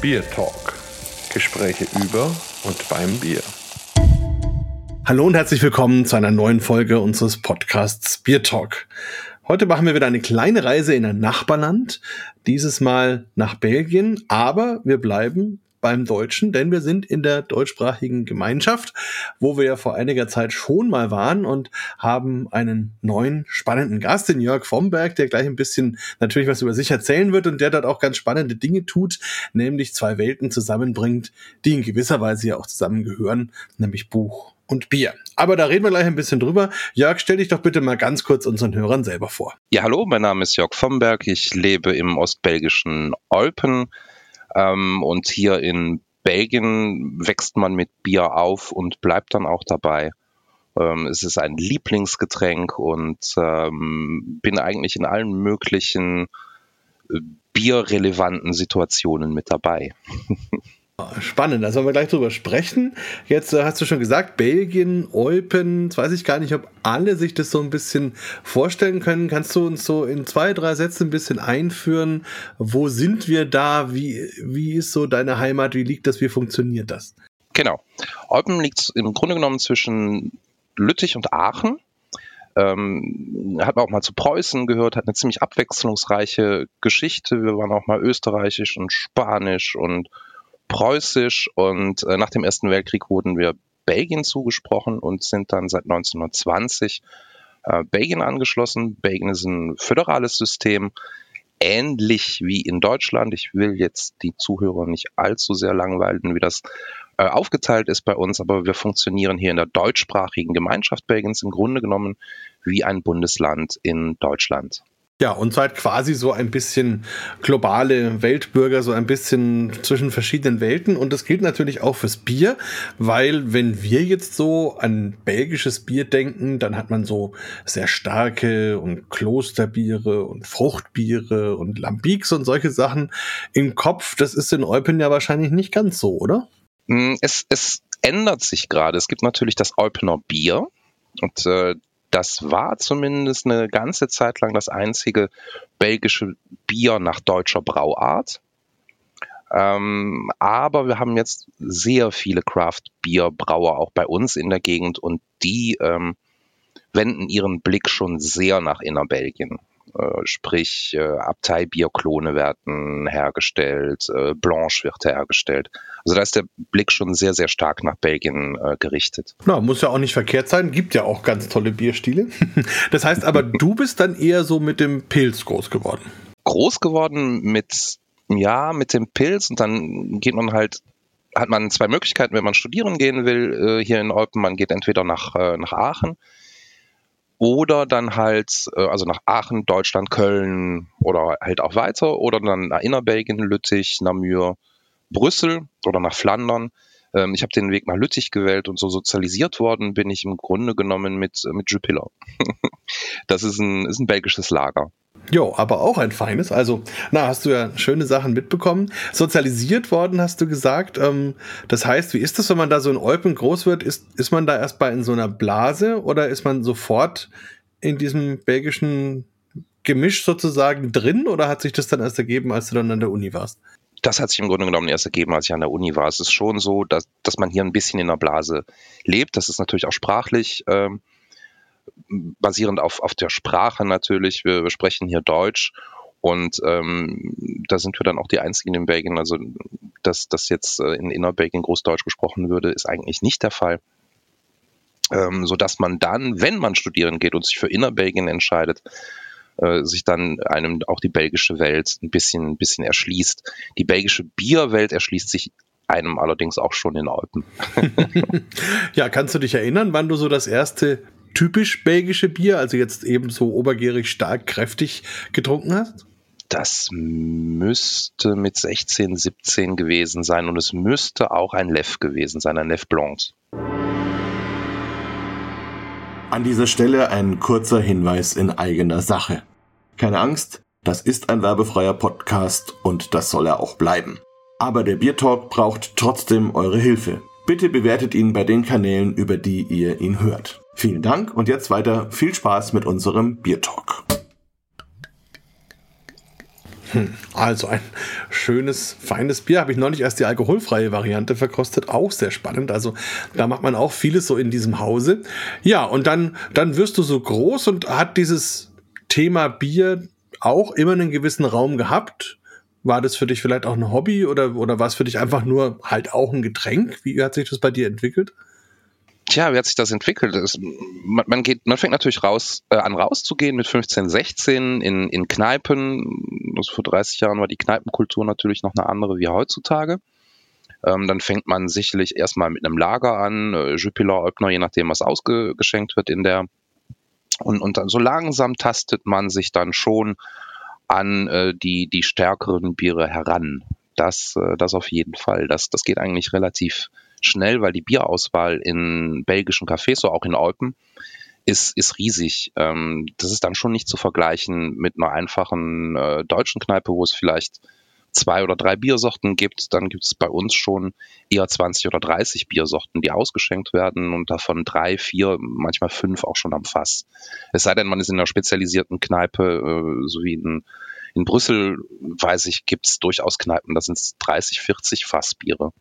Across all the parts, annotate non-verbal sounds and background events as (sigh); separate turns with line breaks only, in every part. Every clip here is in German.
Bier Talk. Gespräche über und beim Bier.
Hallo und herzlich willkommen zu einer neuen Folge unseres Podcasts Bier Talk. Heute machen wir wieder eine kleine Reise in ein Nachbarland, dieses Mal nach Belgien, aber wir bleiben beim Deutschen, denn wir sind in der deutschsprachigen Gemeinschaft, wo wir ja vor einiger Zeit schon mal waren und haben einen neuen spannenden Gast, den Jörg Vomberg, der gleich ein bisschen natürlich was über sich erzählen wird und der dort auch ganz spannende Dinge tut, nämlich zwei Welten zusammenbringt, die in gewisser Weise ja auch zusammengehören, nämlich Buch und Bier. Aber da reden wir gleich ein bisschen drüber. Jörg, stell dich doch bitte mal ganz kurz unseren Hörern selber vor.
Ja, hallo, mein Name ist Jörg Vomberg. Ich lebe im ostbelgischen Olpen ähm, und hier in Belgien wächst man mit Bier auf und bleibt dann auch dabei. Ähm, es ist ein Lieblingsgetränk und ähm, bin eigentlich in allen möglichen äh, bierrelevanten Situationen mit dabei. (laughs)
Spannend, da sollen wir gleich drüber sprechen. Jetzt äh, hast du schon gesagt, Belgien, Eupen, jetzt weiß ich gar nicht, ob alle sich das so ein bisschen vorstellen können. Kannst du uns so in zwei, drei Sätzen ein bisschen einführen? Wo sind wir da? Wie, wie ist so deine Heimat? Wie liegt das? Wie funktioniert das?
Genau. Eupen liegt im Grunde genommen zwischen Lüttich und Aachen. Ähm, hat man auch mal zu Preußen gehört, hat eine ziemlich abwechslungsreiche Geschichte. Wir waren auch mal österreichisch und spanisch und preußisch und äh, nach dem Ersten Weltkrieg wurden wir Belgien zugesprochen und sind dann seit 1920 äh, Belgien angeschlossen. Belgien ist ein föderales System, ähnlich wie in Deutschland. Ich will jetzt die Zuhörer nicht allzu sehr langweilen, wie das äh, aufgeteilt ist bei uns, aber wir funktionieren hier in der deutschsprachigen Gemeinschaft Belgiens im Grunde genommen wie ein Bundesland in Deutschland.
Ja, und seid quasi so ein bisschen globale Weltbürger, so ein bisschen zwischen verschiedenen Welten. Und das gilt natürlich auch fürs Bier, weil wenn wir jetzt so an belgisches Bier denken, dann hat man so sehr starke und Klosterbiere und Fruchtbiere und Lambics und solche Sachen im Kopf. Das ist in Eupen ja wahrscheinlich nicht ganz so, oder?
Mm, es, es ändert sich gerade. Es gibt natürlich das Eupener Bier. Und äh, das war zumindest eine ganze Zeit lang das einzige belgische Bier nach deutscher Brauart. Ähm, aber wir haben jetzt sehr viele Craft-Bier-Brauer auch bei uns in der Gegend und die ähm, wenden ihren Blick schon sehr nach Innerbelgien. Äh, sprich, äh, Abteibierklone werden hergestellt, äh, Blanche wird hergestellt. Also da ist der Blick schon sehr, sehr stark nach Belgien gerichtet.
Na, muss ja auch nicht verkehrt sein, gibt ja auch ganz tolle Bierstile. (laughs) das heißt aber, du bist dann eher so mit dem Pilz groß geworden.
Groß geworden mit, ja, mit dem Pilz und dann geht man halt hat man zwei Möglichkeiten, wenn man studieren gehen will, hier in Olpen. Man geht entweder nach, nach Aachen oder dann halt, äh, also nach Aachen, Deutschland, Köln oder halt auch weiter oder dann nach Innerbelgien, Lüttich, Namur, Brüssel oder nach Flandern. Ähm, ich habe den Weg nach Lüttich gewählt und so sozialisiert worden bin ich im Grunde genommen mit, mit Jupiler. (laughs) das ist ein, ist ein belgisches Lager.
Jo, aber auch ein feines. Also, na, hast du ja schöne Sachen mitbekommen. Sozialisiert worden, hast du gesagt. Ähm, das heißt, wie ist das, wenn man da so in Eupen groß wird? Ist, ist man da erstmal in so einer Blase oder ist man sofort in diesem belgischen Gemisch sozusagen drin oder hat sich das dann erst ergeben, als du dann an der Uni warst?
Das hat sich im Grunde genommen erst ergeben, als ich an der Uni war. Es ist schon so, dass, dass man hier ein bisschen in der Blase lebt. Das ist natürlich auch sprachlich ähm, basierend auf, auf der Sprache natürlich. Wir, wir sprechen hier Deutsch und ähm, da sind wir dann auch die einzigen in Belgien. Also, dass das jetzt äh, in Innerbelgien Großdeutsch gesprochen würde, ist eigentlich nicht der Fall. Ähm, so dass man dann, wenn man studieren geht und sich für Innerbelgien entscheidet, äh, sich dann einem auch die belgische Welt ein bisschen, ein bisschen erschließt. Die belgische Bierwelt erschließt sich einem allerdings auch schon in Alpen. (laughs)
ja, kannst du dich erinnern, wann du so das erste typisch belgische Bier, also jetzt eben so obergierig stark kräftig getrunken hast?
Das müsste mit 16, 17 gewesen sein und es müsste auch ein Leff gewesen sein, ein Leff Blanc.
An dieser Stelle ein kurzer Hinweis in eigener Sache. Keine Angst, das ist ein werbefreier Podcast und das soll er auch bleiben. Aber der Biertalk braucht trotzdem eure Hilfe. Bitte bewertet ihn bei den Kanälen, über die ihr ihn hört. Vielen Dank und jetzt weiter viel Spaß mit unserem Biertalk.
Hm, also ein schönes, feines Bier. Habe ich neulich erst die alkoholfreie Variante verkostet. Auch sehr spannend. Also da macht man auch vieles so in diesem Hause. Ja, und dann, dann wirst du so groß und hat dieses Thema Bier auch immer einen gewissen Raum gehabt. War das für dich vielleicht auch ein Hobby oder, oder war es für dich einfach nur halt auch ein Getränk? Wie hat sich das bei dir entwickelt?
Tja, wie hat sich das entwickelt? Das, man, man, geht, man fängt natürlich raus, äh, an rauszugehen mit 15, 16 in, in Kneipen. Also vor 30 Jahren war die Kneipenkultur natürlich noch eine andere wie heutzutage. Ähm, dann fängt man sicherlich erstmal mit einem Lager an, äh, Jupiler, Öppner, je nachdem, was ausgeschenkt wird in der. Und, und dann so langsam tastet man sich dann schon an äh, die, die stärkeren Biere heran. Das, äh, das auf jeden Fall. Das, das geht eigentlich relativ schnell, weil die Bierauswahl in belgischen Cafés, so auch in Alpen, ist, ist riesig. Ähm, das ist dann schon nicht zu vergleichen mit einer einfachen äh, deutschen Kneipe, wo es vielleicht zwei oder drei Biersorten gibt. Dann gibt es bei uns schon eher 20 oder 30 Biersorten, die ausgeschenkt werden und davon drei, vier, manchmal fünf auch schon am Fass. Es sei denn, man ist in einer spezialisierten Kneipe, äh, so wie in, in Brüssel, weiß ich, gibt es durchaus Kneipen, da sind es 30, 40 Fassbiere.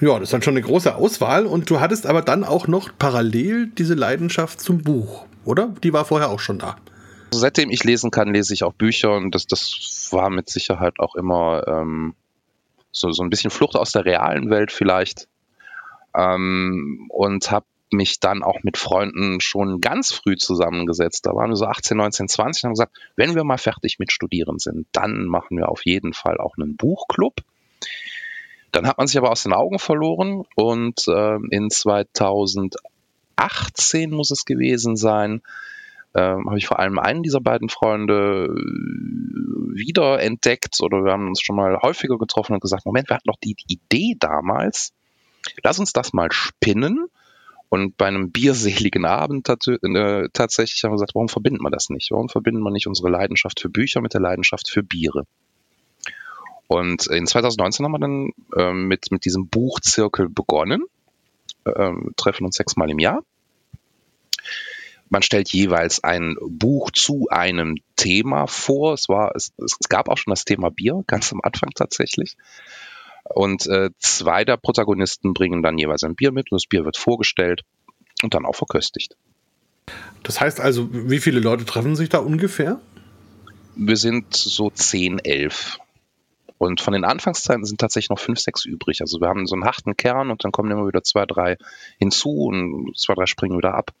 Ja, das ist dann schon eine große Auswahl. Und du hattest aber dann auch noch parallel diese Leidenschaft zum Buch, oder? Die war vorher auch schon da.
Also seitdem ich lesen kann, lese ich auch Bücher und das, das war mit Sicherheit auch immer ähm, so, so ein bisschen Flucht aus der realen Welt vielleicht. Ähm, und habe mich dann auch mit Freunden schon ganz früh zusammengesetzt. Da waren wir so 18, 19, 20 und haben gesagt, wenn wir mal fertig mit Studieren sind, dann machen wir auf jeden Fall auch einen Buchclub. Dann hat man sich aber aus den Augen verloren und äh, in 2018 muss es gewesen sein, äh, habe ich vor allem einen dieser beiden Freunde äh, wieder entdeckt oder wir haben uns schon mal häufiger getroffen und gesagt, Moment, wir hatten doch die Idee damals, lass uns das mal spinnen. Und bei einem bierseligen Abend äh, tatsächlich haben wir gesagt, warum verbinden wir das nicht? Warum verbinden wir nicht unsere Leidenschaft für Bücher mit der Leidenschaft für Biere? Und in 2019 haben wir dann äh, mit, mit diesem Buchzirkel begonnen, äh, treffen uns sechsmal im Jahr. Man stellt jeweils ein Buch zu einem Thema vor. Es, war, es, es gab auch schon das Thema Bier, ganz am Anfang tatsächlich. Und äh, zwei der Protagonisten bringen dann jeweils ein Bier mit und das Bier wird vorgestellt und dann auch verköstigt.
Das heißt also, wie viele Leute treffen sich da ungefähr?
Wir sind so 10, 11. Und von den Anfangszeiten sind tatsächlich noch fünf, sechs übrig. Also wir haben so einen harten Kern und dann kommen immer wieder zwei, drei hinzu und zwei, drei springen wieder ab.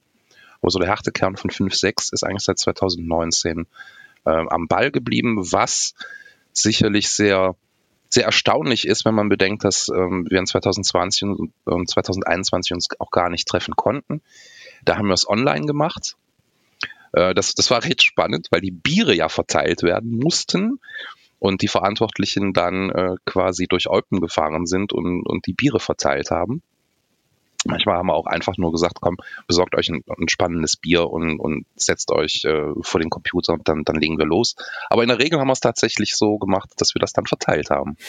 Aber so der harte Kern von fünf, sechs ist eigentlich seit 2019 äh, am Ball geblieben, was sicherlich sehr sehr erstaunlich ist, wenn man bedenkt, dass ähm, wir in 2020 und, und 2021 uns auch gar nicht treffen konnten. Da haben wir es online gemacht. Äh, das, das war recht spannend, weil die Biere ja verteilt werden mussten und die Verantwortlichen dann äh, quasi durch Olpen gefahren sind und, und die Biere verteilt haben. Manchmal haben wir auch einfach nur gesagt, komm, besorgt euch ein, ein spannendes Bier und, und setzt euch äh, vor den Computer und dann, dann legen wir los. Aber in der Regel haben wir es tatsächlich so gemacht, dass wir das dann verteilt haben. (laughs)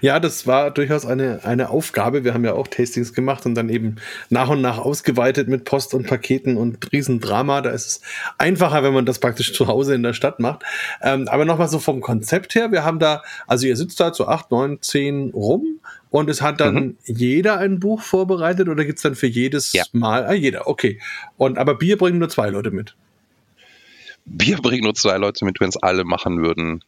Ja, das war durchaus eine, eine Aufgabe. Wir haben ja auch Tastings gemacht und dann eben nach und nach ausgeweitet mit Post und Paketen und Riesendrama. Da ist es einfacher, wenn man das praktisch zu Hause in der Stadt macht. Ähm, aber nochmal so vom Konzept her, wir haben da, also ihr sitzt da zu acht, neun, zehn rum und es hat dann mhm. jeder ein Buch vorbereitet oder gibt es dann für jedes ja. Mal? Ah, jeder, okay. Und aber Bier bringen nur zwei Leute mit.
Bier bringen nur zwei Leute mit, wenn es alle machen würden.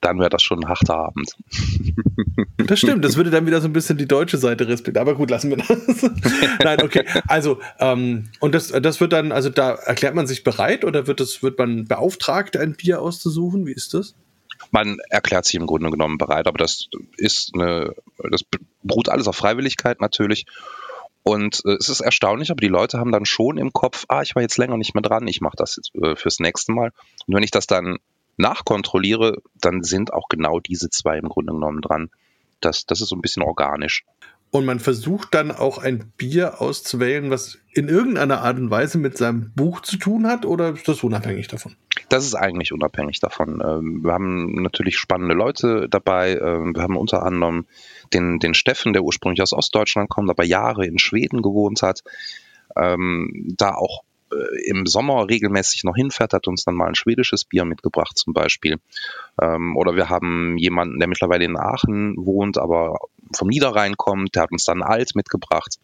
Dann wäre das schon ein harter Abend. (laughs)
Das stimmt, das würde dann wieder so ein bisschen die deutsche Seite respektieren. Aber gut, lassen wir das. (laughs) Nein, okay. Also, ähm, und das, das wird dann, also da erklärt man sich bereit oder wird, das, wird man beauftragt, ein Bier auszusuchen? Wie ist das?
Man erklärt sich im Grunde genommen bereit, aber das ist eine, das beruht alles auf Freiwilligkeit natürlich. Und äh, es ist erstaunlich, aber die Leute haben dann schon im Kopf, ah, ich war jetzt länger nicht mehr dran, ich mache das jetzt äh, fürs nächste Mal. Und wenn ich das dann nachkontrolliere, dann sind auch genau diese zwei im Grunde genommen dran. Das, das ist so ein bisschen organisch.
Und man versucht dann auch ein Bier auszuwählen, was in irgendeiner Art und Weise mit seinem Buch zu tun hat, oder ist das unabhängig davon?
Das ist eigentlich unabhängig davon. Ähm, wir haben natürlich spannende Leute dabei. Ähm, wir haben unter anderem den, den Steffen, der ursprünglich aus Ostdeutschland kommt, aber Jahre in Schweden gewohnt hat, ähm, da auch im Sommer regelmäßig noch hinfährt, hat uns dann mal ein schwedisches Bier mitgebracht zum Beispiel. Ähm, oder wir haben jemanden, der mittlerweile in Aachen wohnt, aber vom Niederrhein kommt, der hat uns dann Alt mitgebracht.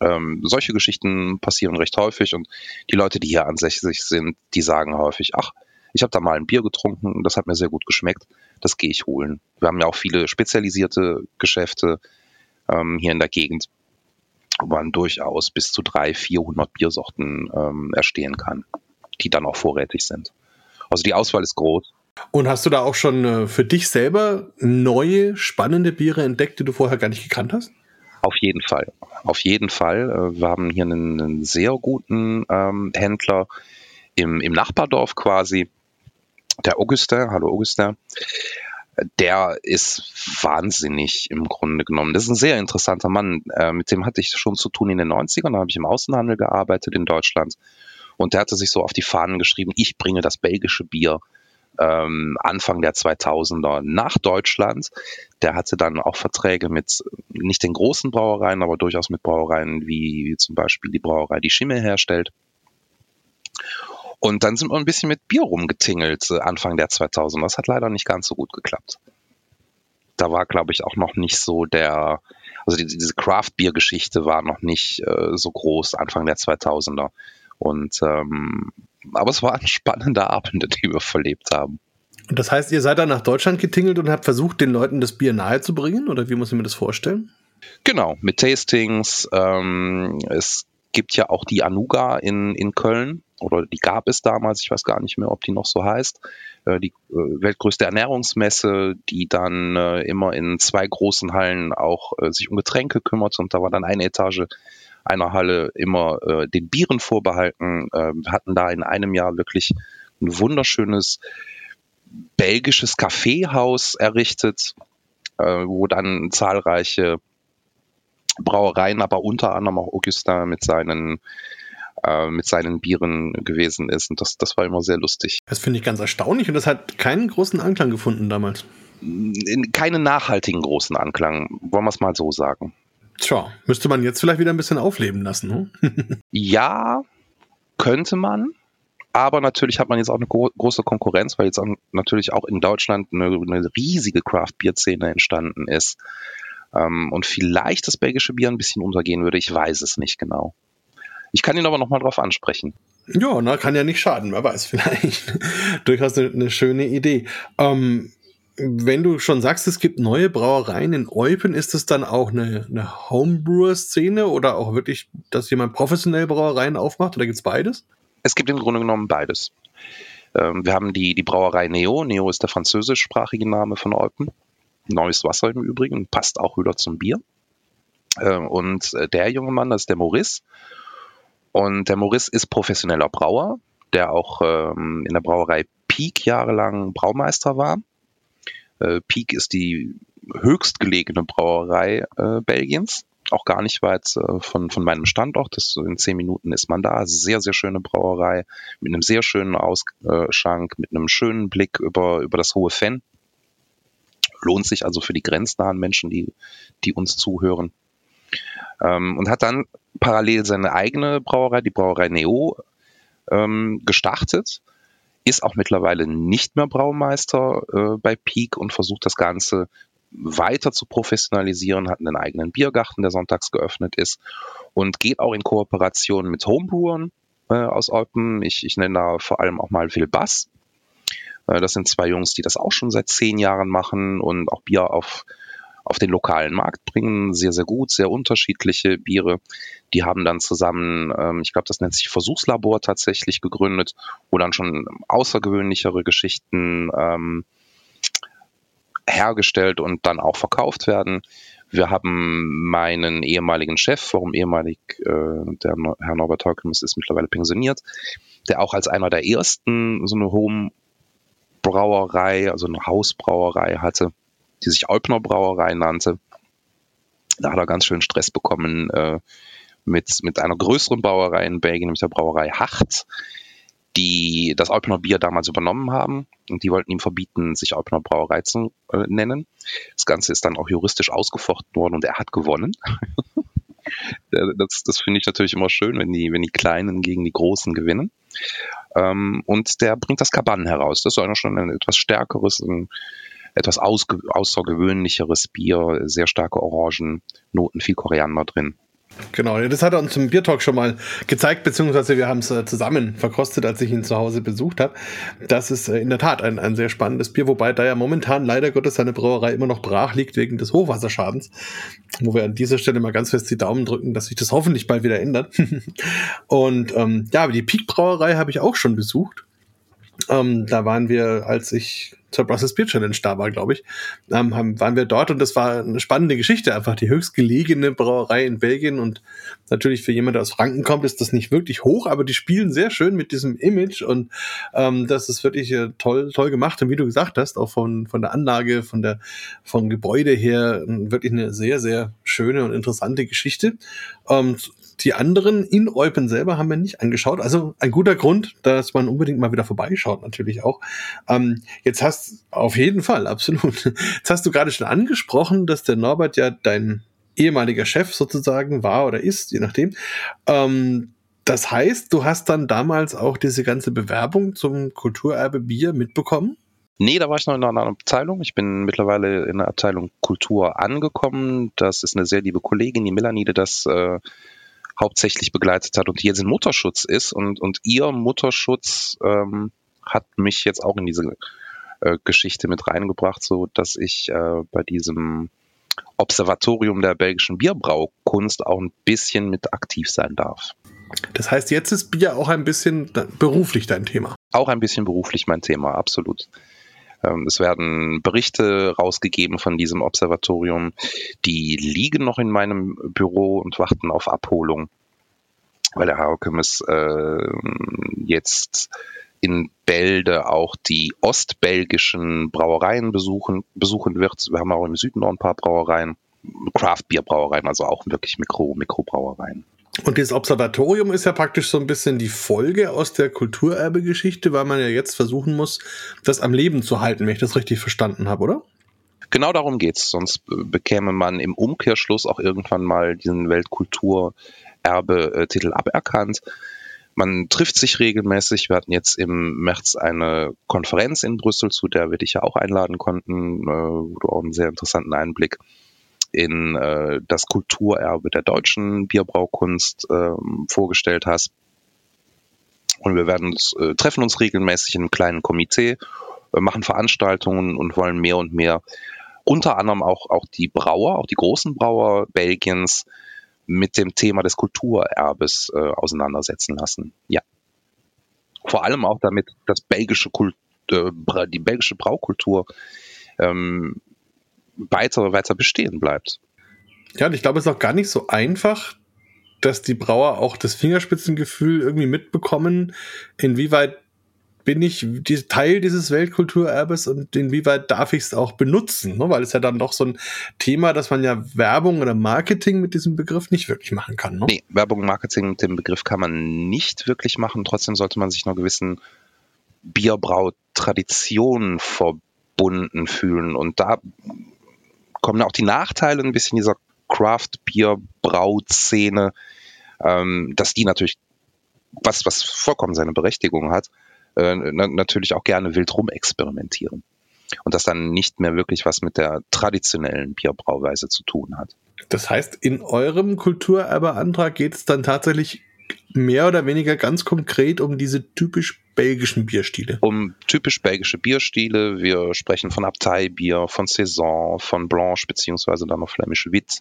Ähm, solche Geschichten passieren recht häufig und die Leute, die hier ansässig sind, die sagen häufig, ach, ich habe da mal ein Bier getrunken und das hat mir sehr gut geschmeckt, das gehe ich holen. Wir haben ja auch viele spezialisierte Geschäfte ähm, hier in der Gegend man durchaus bis zu 300, 400 Biersorten ähm, erstehen kann, die dann auch vorrätig sind. Also die Auswahl ist groß.
Und hast du da auch schon äh, für dich selber neue, spannende Biere entdeckt, die du vorher gar nicht gekannt hast?
Auf jeden Fall. Auf jeden Fall. Äh, wir haben hier einen, einen sehr guten ähm, Händler im, im Nachbardorf quasi, der Augustin. Hallo Augustin der ist wahnsinnig im Grunde genommen. Das ist ein sehr interessanter Mann. Äh, mit dem hatte ich schon zu tun in den 90ern. Da habe ich im Außenhandel gearbeitet in Deutschland. Und der hatte sich so auf die Fahnen geschrieben, ich bringe das belgische Bier ähm, Anfang der 2000er nach Deutschland. Der hatte dann auch Verträge mit nicht den großen Brauereien, aber durchaus mit Brauereien wie, wie zum Beispiel die Brauerei, die Schimmel herstellt. Und dann sind wir ein bisschen mit Bier rumgetingelt äh, Anfang der 2000er. Das hat leider nicht ganz so gut geklappt. Da war, glaube ich, auch noch nicht so der, also die, diese Craft-Bier-Geschichte war noch nicht äh, so groß Anfang der 2000er. Und ähm, aber es waren (laughs) spannende Abende, die wir verlebt haben.
Und das heißt, ihr seid dann nach Deutschland getingelt und habt versucht, den Leuten das Bier nahezubringen? Oder wie muss ich mir das vorstellen?
Genau, mit Tastings. Ähm, es gibt ja auch die Anuga in, in Köln oder die gab es damals, ich weiß gar nicht mehr, ob die noch so heißt, äh, die äh, weltgrößte Ernährungsmesse, die dann äh, immer in zwei großen Hallen auch sich um Getränke kümmert und da war dann eine Etage einer Halle immer den Bieren vorbehalten. Wir hatten da in einem Jahr wirklich ein wunderschönes belgisches Kaffeehaus errichtet, wo dann zahlreiche Brauereien, aber unter anderem auch Augustin mit seinen äh, mit seinen Bieren gewesen ist. Und das, das war immer sehr lustig.
Das finde ich ganz erstaunlich und das hat keinen großen Anklang gefunden damals.
Keinen nachhaltigen großen Anklang, wollen wir es mal so sagen.
Tja, müsste man jetzt vielleicht wieder ein bisschen aufleben lassen.
Ne? (laughs) ja, könnte man. Aber natürlich hat man jetzt auch eine gro große Konkurrenz, weil jetzt auch natürlich auch in Deutschland eine, eine riesige Craft-Bier-Szene entstanden ist. Ähm, und vielleicht das belgische Bier ein bisschen untergehen würde, ich weiß es nicht genau. Ich kann ihn aber nochmal drauf ansprechen.
Ja, na, kann ja nicht schaden, wer weiß, (laughs) vielleicht. Durchaus eine, eine, schöne Idee. Ähm, wenn du schon sagst, es gibt neue Brauereien in Eupen, ist es dann auch eine, eine Homebrewer-Szene oder auch wirklich, dass jemand professionell Brauereien aufmacht oder gibt es beides?
Es gibt im Grunde genommen beides. Ähm, wir haben die, die Brauerei Neo. Neo ist der französischsprachige Name von Eupen. Neues Wasser im Übrigen, passt auch wieder zum Bier. Ähm, und äh, der junge Mann, das ist der Maurice. Und der Maurice ist professioneller Brauer, der auch ähm, in der Brauerei Peak jahrelang Braumeister war. Äh, Peak ist die höchstgelegene Brauerei äh, Belgiens, auch gar nicht weit äh, von, von meinem Standort. Das, in zehn Minuten ist man da. Sehr, sehr schöne Brauerei mit einem sehr schönen Ausschank, mit einem schönen Blick über, über das hohe Fenn. Lohnt sich also für die grenznahen Menschen, die, die uns zuhören. Ähm, und hat dann parallel seine eigene Brauerei, die Brauerei Neo, ähm, gestartet. Ist auch mittlerweile nicht mehr Braumeister äh, bei Peak und versucht das Ganze weiter zu professionalisieren, hat einen eigenen Biergarten, der sonntags geöffnet ist und geht auch in Kooperation mit Homebrewern äh, aus Olpen. Ich, ich nenne da vor allem auch mal Will Bass. Äh, das sind zwei Jungs, die das auch schon seit zehn Jahren machen und auch Bier auf auf den lokalen Markt bringen. Sehr, sehr gut, sehr unterschiedliche Biere. Die haben dann zusammen, ähm, ich glaube, das nennt sich Versuchslabor tatsächlich gegründet, wo dann schon außergewöhnlichere Geschichten ähm, hergestellt und dann auch verkauft werden. Wir haben meinen ehemaligen Chef, warum ehemalig, äh, der Herr Norbert Heukelmus ist mittlerweile pensioniert, der auch als einer der ersten so eine Home-Brauerei, also eine Hausbrauerei hatte die sich Eupner Brauerei nannte. Da hat er ganz schön Stress bekommen äh, mit, mit einer größeren Brauerei in Belgien, nämlich der Brauerei Hacht, die das Eupner Bier damals übernommen haben und die wollten ihm verbieten, sich Eupner Brauerei zu äh, nennen. Das Ganze ist dann auch juristisch ausgefochten worden und er hat gewonnen. (laughs) Das, das finde ich natürlich immer schön, wenn die, wenn die Kleinen gegen die Großen gewinnen. Ähm, und der bringt das Kaban heraus. Das ist auch schon ein etwas stärkeres, ein etwas außergewöhnlicheres Bier, sehr starke Orangennoten, viel Koriander drin.
Genau, das hat er uns im Biertalk schon mal gezeigt, beziehungsweise wir haben es äh, zusammen verkostet, als ich ihn zu Hause besucht habe. Das ist äh, in der Tat ein, ein sehr spannendes Bier, wobei da ja momentan leider Gottes seine Brauerei immer noch brach liegt wegen des Hochwasserschadens, wo wir an dieser Stelle mal ganz fest die Daumen drücken, dass sich das hoffentlich bald wieder ändert. (laughs) Und ähm, ja, die Peak Brauerei habe ich auch schon besucht. Ähm, da waren wir, als ich zur Brussels Beer Challenge da war, glaube ich, ähm, haben, waren wir dort und das war eine spannende Geschichte. Einfach die höchstgelegene Brauerei in Belgien und natürlich für jemand, der aus Franken kommt, ist das nicht wirklich hoch, aber die spielen sehr schön mit diesem Image und ähm, das ist wirklich äh, toll, toll gemacht. Und wie du gesagt hast, auch von, von der Anlage, von der, vom Gebäude her, wirklich eine sehr, sehr schöne und interessante Geschichte. Ähm, die anderen in Eupen selber haben wir nicht angeschaut. Also ein guter Grund, dass man unbedingt mal wieder vorbeischaut, natürlich auch. Ähm, jetzt hast auf jeden Fall, (laughs) absolut. Jetzt hast du gerade schon angesprochen, dass der Norbert ja dein ehemaliger Chef sozusagen war oder ist, je nachdem. Ähm, das heißt, du hast dann damals auch diese ganze Bewerbung zum Kulturerbe Bier mitbekommen?
Nee, da war ich noch in einer anderen Abteilung. Ich bin mittlerweile in der Abteilung Kultur angekommen. Das ist eine sehr liebe Kollegin, die Melanie, die das äh, hauptsächlich begleitet hat und jetzt in Mutterschutz ist. Und, und ihr Mutterschutz ähm, hat mich jetzt auch in diese äh, Geschichte mit reingebracht, so dass ich äh, bei diesem Observatorium der belgischen Bierbraukunst auch ein bisschen mit aktiv sein darf.
Das heißt, jetzt ist Bier auch ein bisschen beruflich dein Thema.
Auch ein bisschen beruflich mein Thema, absolut. Ähm, es werden Berichte rausgegeben von diesem Observatorium. Die liegen noch in meinem Büro und warten auf Abholung, weil der Haukemes äh, jetzt in Bälde auch die ostbelgischen Brauereien besuchen, besuchen wird. Wir haben auch im Süden noch ein paar Brauereien, Craft-Bier-Brauereien, also auch wirklich Mikro, Mikrobrauereien.
Und dieses Observatorium ist ja praktisch so ein bisschen die Folge aus der Kulturerbe-Geschichte, weil man ja jetzt versuchen muss, das am Leben zu halten, wenn ich das richtig verstanden habe, oder?
Genau darum geht's. Sonst bekäme man im Umkehrschluss auch irgendwann mal diesen Weltkulturerbe-Titel aberkannt. Man trifft sich regelmäßig. Wir hatten jetzt im März eine Konferenz in Brüssel, zu der wir dich ja auch einladen konnten, äh, wo du auch einen sehr interessanten Einblick in äh, das Kulturerbe der deutschen Bierbraukunst äh, vorgestellt hast. Und wir werden uns, äh, treffen uns regelmäßig in einem kleinen Komitee, äh, machen Veranstaltungen und wollen mehr und mehr unter anderem auch, auch die Brauer, auch die großen Brauer Belgiens mit dem Thema des Kulturerbes äh, auseinandersetzen lassen. Ja. Vor allem auch damit das belgische Kult, äh, die belgische Braukultur ähm, weiter, weiter bestehen bleibt.
Ja, und ich glaube, es ist auch gar nicht so einfach, dass die Brauer auch das Fingerspitzengefühl irgendwie mitbekommen, inwieweit bin ich Teil dieses Weltkulturerbes und inwieweit darf ich es auch benutzen? Ne? Weil es ja dann doch so ein Thema, dass man ja Werbung oder Marketing mit diesem Begriff nicht wirklich machen kann. Ne?
Nee, Werbung und Marketing mit dem Begriff kann man nicht wirklich machen. Trotzdem sollte man sich einer gewissen Bierbrautradition verbunden fühlen. Und da kommen auch die Nachteile ein bisschen dieser Craft-Bier-Brauszene, ähm, dass die natürlich, was, was vollkommen seine Berechtigung hat, äh, na, natürlich auch gerne wild rumexperimentieren. Und das dann nicht mehr wirklich was mit der traditionellen Bierbrauweise zu tun hat.
Das heißt, in eurem Kulturerbeantrag geht es dann tatsächlich mehr oder weniger ganz konkret um diese typisch belgischen Bierstile?
Um typisch belgische Bierstile. Wir sprechen von Abteibier, von Saison, von Blanche beziehungsweise dann noch Flämisch Witt.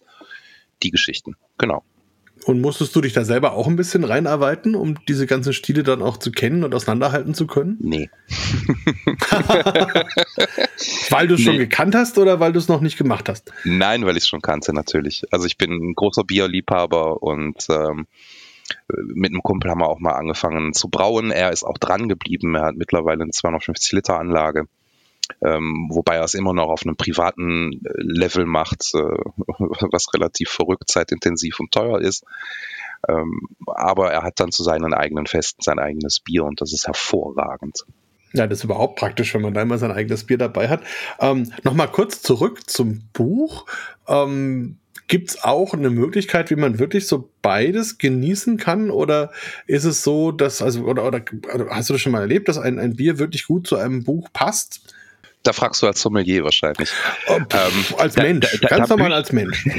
Die Geschichten, genau.
Und musstest du dich da selber auch ein bisschen reinarbeiten, um diese ganzen Stile dann auch zu kennen und auseinanderhalten zu können?
Nee. (laughs)
weil du es nee. schon gekannt hast oder weil du es noch nicht gemacht hast?
Nein, weil ich es schon kannte, natürlich. Also ich bin ein großer Bierliebhaber und ähm, mit einem Kumpel haben wir auch mal angefangen zu brauen. Er ist auch dran geblieben. Er hat mittlerweile eine 250 Liter Anlage. Ähm, wobei er es immer noch auf einem privaten äh, Level macht, äh, (laughs) was relativ verrückt, zeitintensiv und teuer ist. Ähm, aber er hat dann zu seinen eigenen Festen sein eigenes Bier und das ist hervorragend.
Ja, das ist überhaupt praktisch, wenn man da immer sein eigenes Bier dabei hat. Ähm, Nochmal kurz zurück zum Buch. Ähm, Gibt es auch eine Möglichkeit, wie man wirklich so beides genießen kann? Oder ist es so, dass, also, oder, oder hast du das schon mal erlebt, dass ein, ein Bier wirklich gut zu einem Buch passt?
Da fragst du als Sommelier wahrscheinlich.
Oh, pff, ähm, als Mensch, da, da, ganz da, normal als Mensch. (laughs)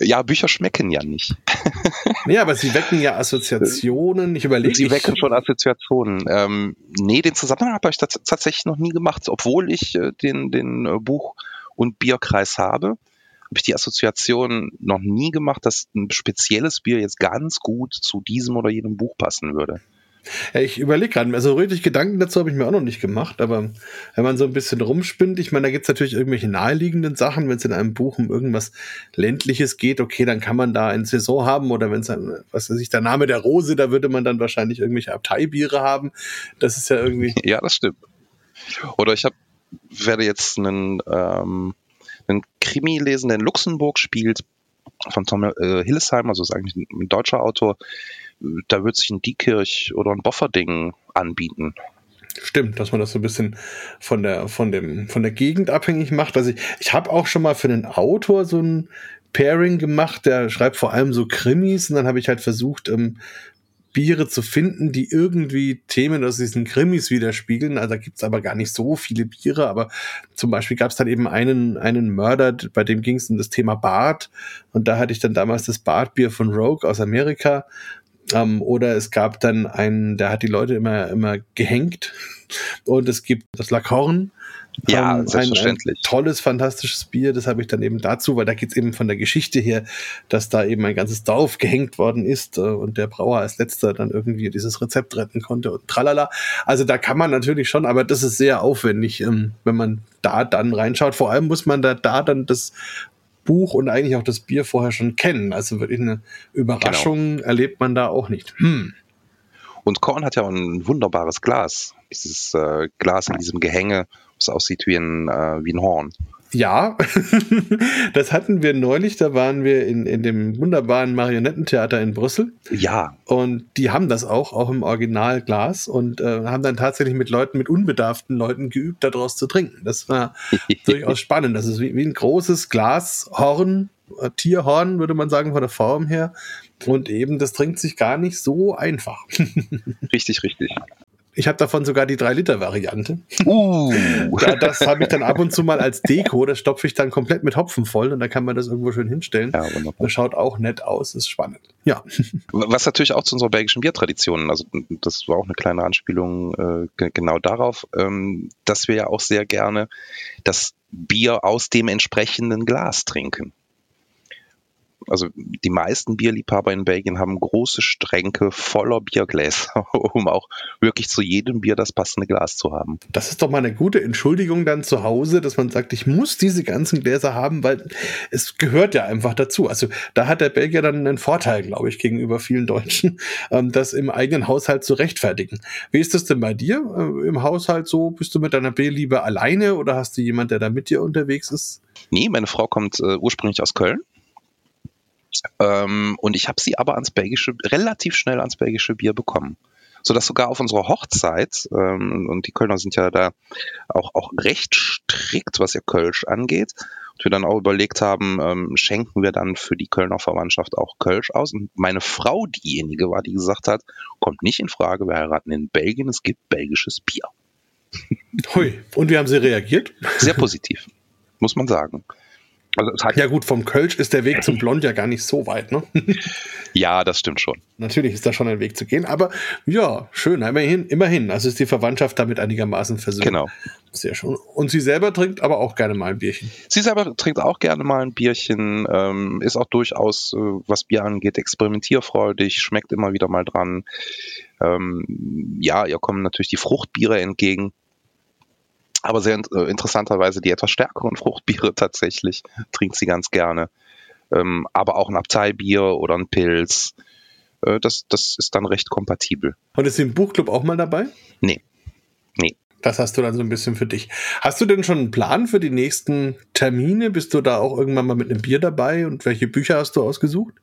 ja, Bücher schmecken ja nicht. (laughs)
ja, aber sie wecken ja Assoziationen. Ich überlege.
Sie wecken schon Assoziationen. Ähm, nee, den Zusammenhang habe ich tatsächlich noch nie gemacht, obwohl ich äh, den, den äh, Buch- und Bierkreis habe. Habe ich die Assoziation noch nie gemacht, dass ein spezielles Bier jetzt ganz gut zu diesem oder jenem Buch passen würde.
Ja, ich überlege gerade, also richtig Gedanken dazu habe ich mir auch noch nicht gemacht, aber wenn man so ein bisschen rumspinnt, ich meine, da gibt es natürlich irgendwelche naheliegenden Sachen, wenn es in einem Buch um irgendwas Ländliches geht, okay, dann kann man da eine Saison haben oder wenn es was weiß ich, der Name der Rose, da würde man dann wahrscheinlich irgendwelche Abteibiere haben. Das ist ja irgendwie. (laughs)
Ja, das stimmt. Oder ich habe, werde jetzt einen, ähm, einen Krimi lesen, der in Luxemburg spielt, von Tom äh, Hillesheim, also ist eigentlich ein, ein deutscher Autor, da wird sich ein Diekirch oder ein Bofferding anbieten.
Stimmt, dass man das so ein bisschen von der, von dem, von der Gegend abhängig macht. Also ich, ich habe auch schon mal für einen Autor so ein Pairing gemacht, der schreibt vor allem so Krimis und dann habe ich halt versucht, ähm, Biere zu finden, die irgendwie Themen aus diesen Krimis widerspiegeln. Also da gibt's aber gar nicht so viele Biere, aber zum Beispiel gab's dann eben einen, einen Mörder, bei dem ging es um das Thema Bart. Und da hatte ich dann damals das Bartbier von Rogue aus Amerika ähm, oder es gab dann einen, der hat die Leute immer, immer gehängt. Und es gibt das Lackhorn.
Ja, ähm, selbstverständlich.
Ein, ein tolles, fantastisches Bier, das habe ich dann eben dazu, weil da geht's eben von der Geschichte her, dass da eben ein ganzes Dorf gehängt worden ist äh, und der Brauer als letzter dann irgendwie dieses Rezept retten konnte und tralala. Also da kann man natürlich schon, aber das ist sehr aufwendig, ähm, wenn man da dann reinschaut. Vor allem muss man da, da dann das Buch und eigentlich auch das Bier vorher schon kennen. Also wirklich eine Überraschung genau. erlebt man da auch nicht. Hm.
Und Korn hat ja auch ein wunderbares Glas. Dieses äh, Glas in diesem Gehänge, was aussieht wie ein, äh, wie ein Horn.
Ja, (laughs) das hatten wir neulich, da waren wir in, in dem wunderbaren Marionettentheater in Brüssel.
Ja.
Und die haben das auch, auch im Originalglas und äh, haben dann tatsächlich mit Leuten, mit unbedarften Leuten geübt, daraus zu trinken. Das war (laughs) durchaus spannend. Das ist wie, wie ein großes Glashorn, äh, Tierhorn, würde man sagen, von der Form her. Und eben, das trinkt sich gar nicht so einfach. (laughs)
richtig, richtig.
Ich habe davon sogar die 3-Liter-Variante. Uh. (laughs) das habe ich dann ab und zu mal als Deko. Das stopfe ich dann komplett mit Hopfen voll und da kann man das irgendwo schön hinstellen. Ja, wunderbar. Das schaut auch nett aus, ist spannend. Ja. (laughs)
Was natürlich auch zu unserer belgischen Biertradition, also das war auch eine kleine Anspielung äh, genau darauf, ähm, dass wir ja auch sehr gerne das Bier aus dem entsprechenden Glas trinken also die meisten Bierliebhaber in Belgien haben große Stränke voller Biergläser, (laughs) um auch wirklich zu jedem Bier das passende Glas zu haben.
Das ist doch mal eine gute Entschuldigung dann zu Hause, dass man sagt, ich muss diese ganzen Gläser haben, weil es gehört ja einfach dazu. Also da hat der Belgier dann einen Vorteil, glaube ich, gegenüber vielen Deutschen, (laughs) ähm, das im eigenen Haushalt zu rechtfertigen. Wie ist das denn bei dir äh, im Haushalt so? Bist du mit deiner Bierliebe alleine oder hast du jemand, der da mit dir unterwegs ist?
Nee, meine Frau kommt äh, ursprünglich aus Köln ähm, und ich habe sie aber ans belgische, relativ schnell ans belgische Bier bekommen. Sodass sogar auf unserer Hochzeit, ähm, und die Kölner sind ja da auch, auch recht strikt, was ihr Kölsch angeht, und wir dann auch überlegt haben, ähm, schenken wir dann für die Kölner Verwandtschaft auch Kölsch aus. Und meine Frau diejenige war, die gesagt hat, kommt nicht in Frage, wir heiraten in Belgien, es gibt belgisches Bier.
Hui, und wie haben sie reagiert?
Sehr positiv, muss man sagen.
Also ja gut, vom Kölsch ist der Weg zum (laughs) Blond ja gar nicht so weit, ne? (laughs)
ja, das stimmt schon.
Natürlich ist da schon ein Weg zu gehen, aber ja, schön, immerhin, immerhin. Also ist die Verwandtschaft damit einigermaßen versöhnt.
Genau.
Sehr schön. Und sie selber trinkt aber auch gerne mal ein Bierchen.
Sie selber trinkt auch gerne mal ein Bierchen, ähm, ist auch durchaus, äh, was Bier angeht, experimentierfreudig, schmeckt immer wieder mal dran. Ähm, ja, ihr kommen natürlich die Fruchtbiere entgegen aber sehr äh, interessanterweise die etwas stärkeren (laughs) Fruchtbiere tatsächlich trinkt sie ganz gerne. Ähm, aber auch ein Abteibier oder ein Pilz, äh, das, das ist dann recht kompatibel.
Und ist sie im Buchclub auch mal dabei?
Nee. Nee.
Das hast du dann so ein bisschen für dich. Hast du denn schon einen Plan für die nächsten Termine? Bist du da auch irgendwann mal mit einem Bier dabei? Und welche Bücher hast du ausgesucht?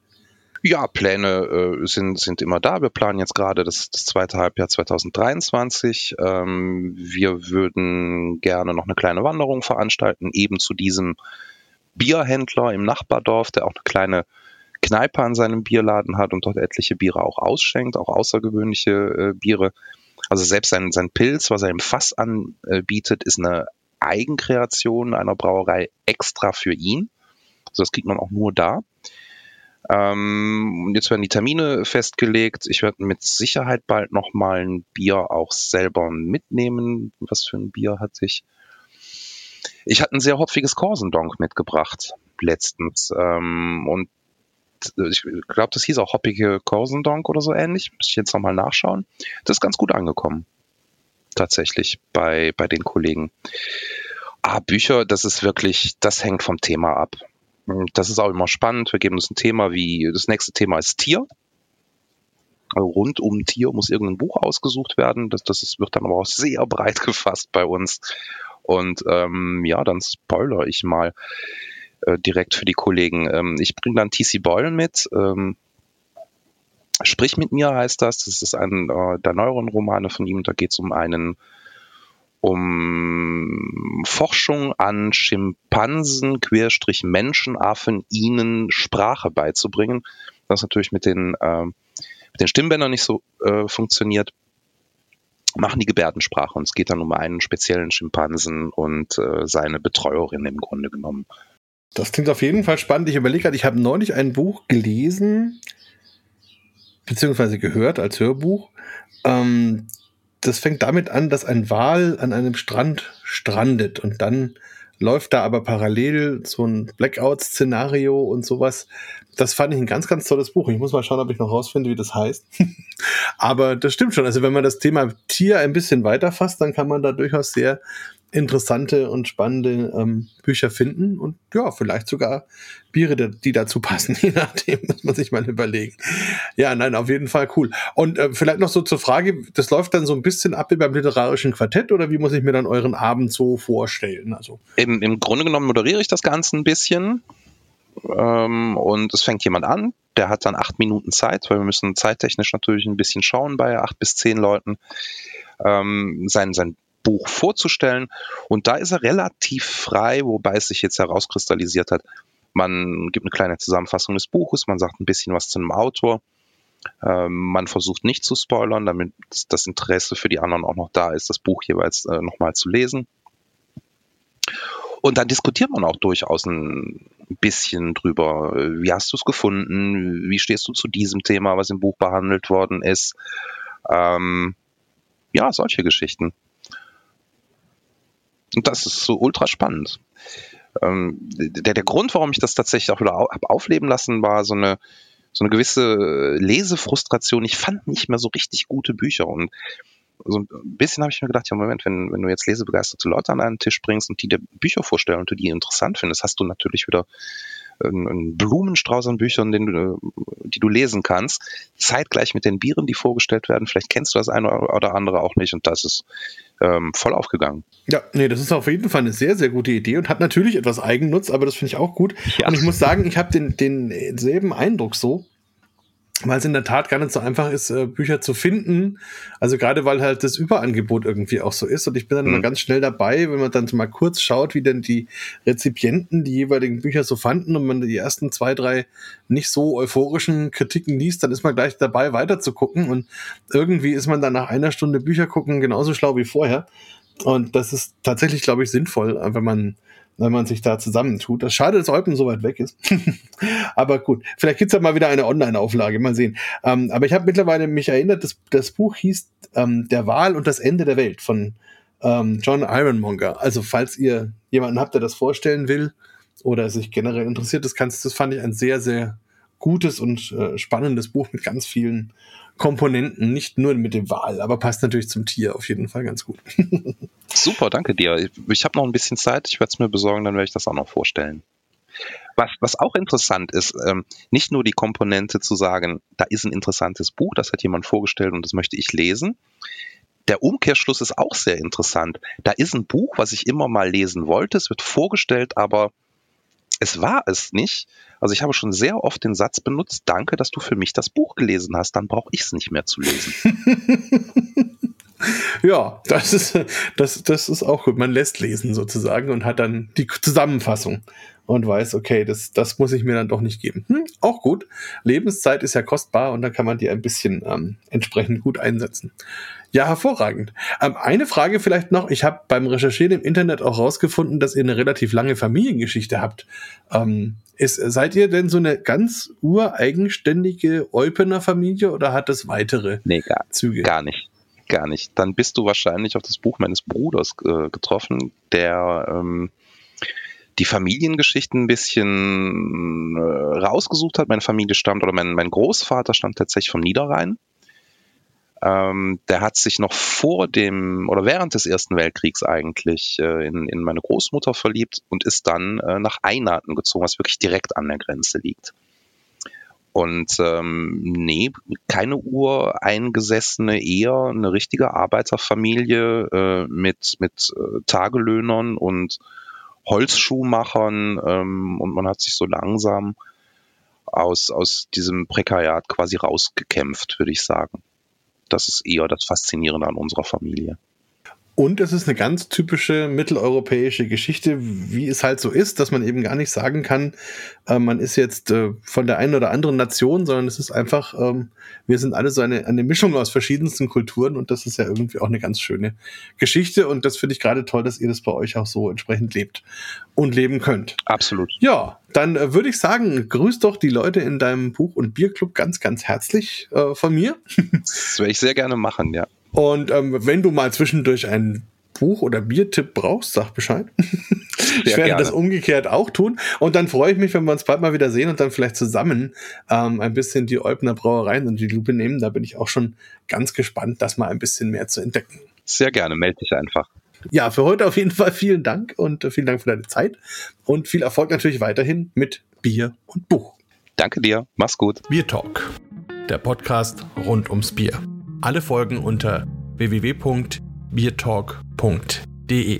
Ja, Pläne äh, sind, sind immer da. Wir planen jetzt gerade das, das zweite Halbjahr 2023. Ähm, wir würden gerne noch eine kleine Wanderung veranstalten, eben zu diesem Bierhändler im Nachbardorf, der auch eine kleine Kneipe an seinem Bierladen hat und dort etliche Biere auch ausschenkt, auch außergewöhnliche äh, Biere. Also selbst sein, sein Pilz, was er im Fass anbietet, ist eine Eigenkreation einer Brauerei extra für ihn. Also das kriegt man auch nur da. Ähm, jetzt werden die Termine festgelegt. Ich werde mit Sicherheit bald nochmal ein Bier auch selber mitnehmen. Was für ein Bier hatte ich? Ich hatte ein sehr hopfiges Corsendonk mitgebracht letztens. Ähm, und ich glaube, das hieß auch hoppige Corsendonk oder so ähnlich. Muss ich jetzt nochmal nachschauen. Das ist ganz gut angekommen. Tatsächlich bei, bei den Kollegen. Ah, Bücher, das ist wirklich, das hängt vom Thema ab. Das ist auch immer spannend. Wir geben uns ein Thema wie, das nächste Thema ist Tier. Also rund um Tier muss irgendein Buch ausgesucht werden. Das, das wird dann aber auch sehr breit (laughs) gefasst bei uns. Und ähm, ja, dann spoiler ich mal äh, direkt für die Kollegen. Ähm, ich bringe dann TC Boyle mit. Ähm, Sprich mit mir heißt das. Das ist ein äh, der neueren Romane von ihm. Da geht es um einen um Forschung an Schimpansen, Querstrich Menschenaffen, ihnen Sprache beizubringen. Das natürlich mit den, äh, mit den Stimmbändern nicht so äh, funktioniert. Machen die Gebärdensprache und es geht dann um einen speziellen Schimpansen und äh, seine Betreuerin im Grunde genommen.
Das klingt auf jeden Fall spannend. Ich überlege gerade, ich habe neulich ein Buch gelesen, beziehungsweise gehört als Hörbuch. Ähm, das fängt damit an, dass ein Wal an einem Strand strandet und dann läuft da aber parallel so ein Blackout-Szenario und sowas. Das fand ich ein ganz, ganz tolles Buch. Ich muss mal schauen, ob ich noch rausfinde, wie das heißt. (laughs) aber das stimmt schon. Also wenn man das Thema Tier ein bisschen weiterfasst, dann kann man da durchaus sehr interessante und spannende ähm, Bücher finden und ja, vielleicht sogar Biere, die dazu passen, (laughs) je nachdem, muss man sich mal überlegen. Ja, nein, auf jeden Fall cool. Und äh, vielleicht noch so zur Frage, das läuft dann so ein bisschen ab wie beim literarischen Quartett oder wie muss ich mir dann euren Abend so vorstellen? Also
Im, im Grunde genommen moderiere ich das Ganze ein bisschen ähm, und es fängt jemand an, der hat dann acht Minuten Zeit, weil wir müssen zeittechnisch natürlich ein bisschen schauen bei acht bis zehn Leuten. Ähm, sein, sein Buch vorzustellen. Und da ist er relativ frei, wobei es sich jetzt herauskristallisiert hat. Man gibt eine kleine Zusammenfassung des Buches, man sagt ein bisschen was zu einem Autor. Ähm, man versucht nicht zu spoilern, damit das Interesse für die anderen auch noch da ist, das Buch jeweils äh, nochmal zu lesen. Und dann diskutiert man auch durchaus ein bisschen drüber. Wie hast du es gefunden? Wie stehst du zu diesem Thema, was im Buch behandelt worden ist? Ähm, ja, solche Geschichten. Und das ist so ultra spannend. Ähm, der, der Grund, warum ich das tatsächlich auch wieder au hab aufleben lassen, war so eine, so eine gewisse Lesefrustration. Ich fand nicht mehr so richtig gute Bücher und so ein bisschen habe ich mir gedacht, ja Moment, wenn, wenn du jetzt lesebegeisterte Leute an einen Tisch bringst und die dir Bücher vorstellen und du die interessant findest, hast du natürlich wieder einen Blumenstrauß an Büchern, den du, die du lesen kannst, zeitgleich mit den Bieren, die vorgestellt werden. Vielleicht kennst du das eine oder andere auch nicht und das ist ähm, voll aufgegangen.
Ja, nee, das ist auf jeden Fall eine sehr, sehr gute Idee und hat natürlich etwas Eigennutz, aber das finde ich auch gut. Ja. Und ich muss sagen, ich habe den, denselben Eindruck so, weil es in der Tat gar nicht so einfach ist, äh, Bücher zu finden. Also gerade weil halt das Überangebot irgendwie auch so ist. Und ich bin dann mhm. immer ganz schnell dabei, wenn man dann mal kurz schaut, wie denn die Rezipienten die jeweiligen Bücher so fanden und man die ersten zwei, drei nicht so euphorischen Kritiken liest, dann ist man gleich dabei, weiter zu gucken. Und irgendwie ist man dann nach einer Stunde Bücher gucken genauso schlau wie vorher. Und das ist tatsächlich, glaube ich, sinnvoll, wenn man wenn man sich da zusammentut. Das schade, dass Eupen so weit weg ist. (laughs) aber gut, vielleicht gibt's ja mal wieder eine Online-Auflage, mal sehen. Ähm, aber ich habe mittlerweile mich erinnert, das, das Buch hieß ähm, Der Wahl und das Ende der Welt von ähm, John Ironmonger. Also falls ihr jemanden habt, der das vorstellen will oder sich generell interessiert, das, kannst, das fand ich ein sehr, sehr gutes und äh, spannendes Buch mit ganz vielen Komponenten, nicht nur mit dem Wal, aber passt natürlich zum Tier auf jeden Fall ganz gut. (laughs)
Super, danke dir. Ich, ich habe noch ein bisschen Zeit, ich werde es mir besorgen, dann werde ich das auch noch vorstellen. Was, was auch interessant ist, ähm, nicht nur die Komponente zu sagen, da ist ein interessantes Buch, das hat jemand vorgestellt und das möchte ich lesen. Der Umkehrschluss ist auch sehr interessant. Da ist ein Buch, was ich immer mal lesen wollte, es wird vorgestellt, aber es war es nicht. Also ich habe schon sehr oft den Satz benutzt, danke, dass du für mich das Buch gelesen hast, dann brauche ich es nicht mehr zu lesen. (laughs)
ja, das ist, das, das ist auch gut. Man lässt lesen sozusagen und hat dann die Zusammenfassung und weiß, okay, das, das muss ich mir dann doch nicht geben. Hm, auch gut. Lebenszeit ist ja kostbar und da kann man die ein bisschen ähm, entsprechend gut einsetzen. Ja, hervorragend. Ähm, eine Frage vielleicht noch. Ich habe beim Recherchieren im Internet auch rausgefunden, dass ihr eine relativ lange Familiengeschichte habt. Ähm, ist, seid ihr denn so eine ganz ureigenständige Eupener Familie oder hat das weitere
nee, gar,
Züge?
Gar nicht. Gar nicht. Dann bist du wahrscheinlich auf das Buch meines Bruders äh, getroffen, der ähm, die Familiengeschichten ein bisschen äh, rausgesucht hat. Meine Familie stammt, oder mein, mein Großvater stammt tatsächlich vom Niederrhein. Ähm, der hat sich noch vor dem oder während des Ersten Weltkriegs eigentlich äh, in, in meine Großmutter verliebt und ist dann äh, nach Einaten gezogen, was wirklich direkt an der Grenze liegt. Und ähm, nee, keine ureingesessene, eher eine richtige Arbeiterfamilie äh, mit, mit äh, Tagelöhnern und Holzschuhmachern ähm, und man hat sich so langsam aus, aus diesem Prekariat quasi rausgekämpft, würde ich sagen. Das ist eher das Faszinierende an unserer Familie.
Und es ist eine ganz typische mitteleuropäische Geschichte, wie es halt so ist, dass man eben gar nicht sagen kann, äh, man ist jetzt äh, von der einen oder anderen Nation, sondern es ist einfach, ähm, wir sind alle so eine, eine Mischung aus verschiedensten Kulturen und das ist ja irgendwie auch eine ganz schöne Geschichte und das finde ich gerade toll, dass ihr das bei euch auch so entsprechend lebt und leben könnt.
Absolut.
Ja, dann äh, würde ich sagen, grüß doch die Leute in deinem Buch- und Bierclub ganz, ganz herzlich äh, von mir.
das werde ich sehr gerne machen, ja.
Und ähm, wenn du mal zwischendurch ein Buch- oder Biertipp brauchst, sag Bescheid. (laughs) ich werde gerne. das umgekehrt auch tun. Und dann freue ich mich, wenn wir uns bald mal wieder sehen und dann vielleicht zusammen ähm, ein bisschen die Eubner Brauereien und die Lupe nehmen. Da bin ich auch schon ganz gespannt, das mal ein bisschen mehr zu entdecken.
Sehr gerne, melde dich einfach.
Ja, für heute auf jeden Fall vielen Dank und äh, vielen Dank für deine Zeit und viel Erfolg natürlich weiterhin mit Bier und Buch.
Danke dir, mach's gut.
Bier Talk, der Podcast rund ums Bier. Alle Folgen unter www.biertalk.de.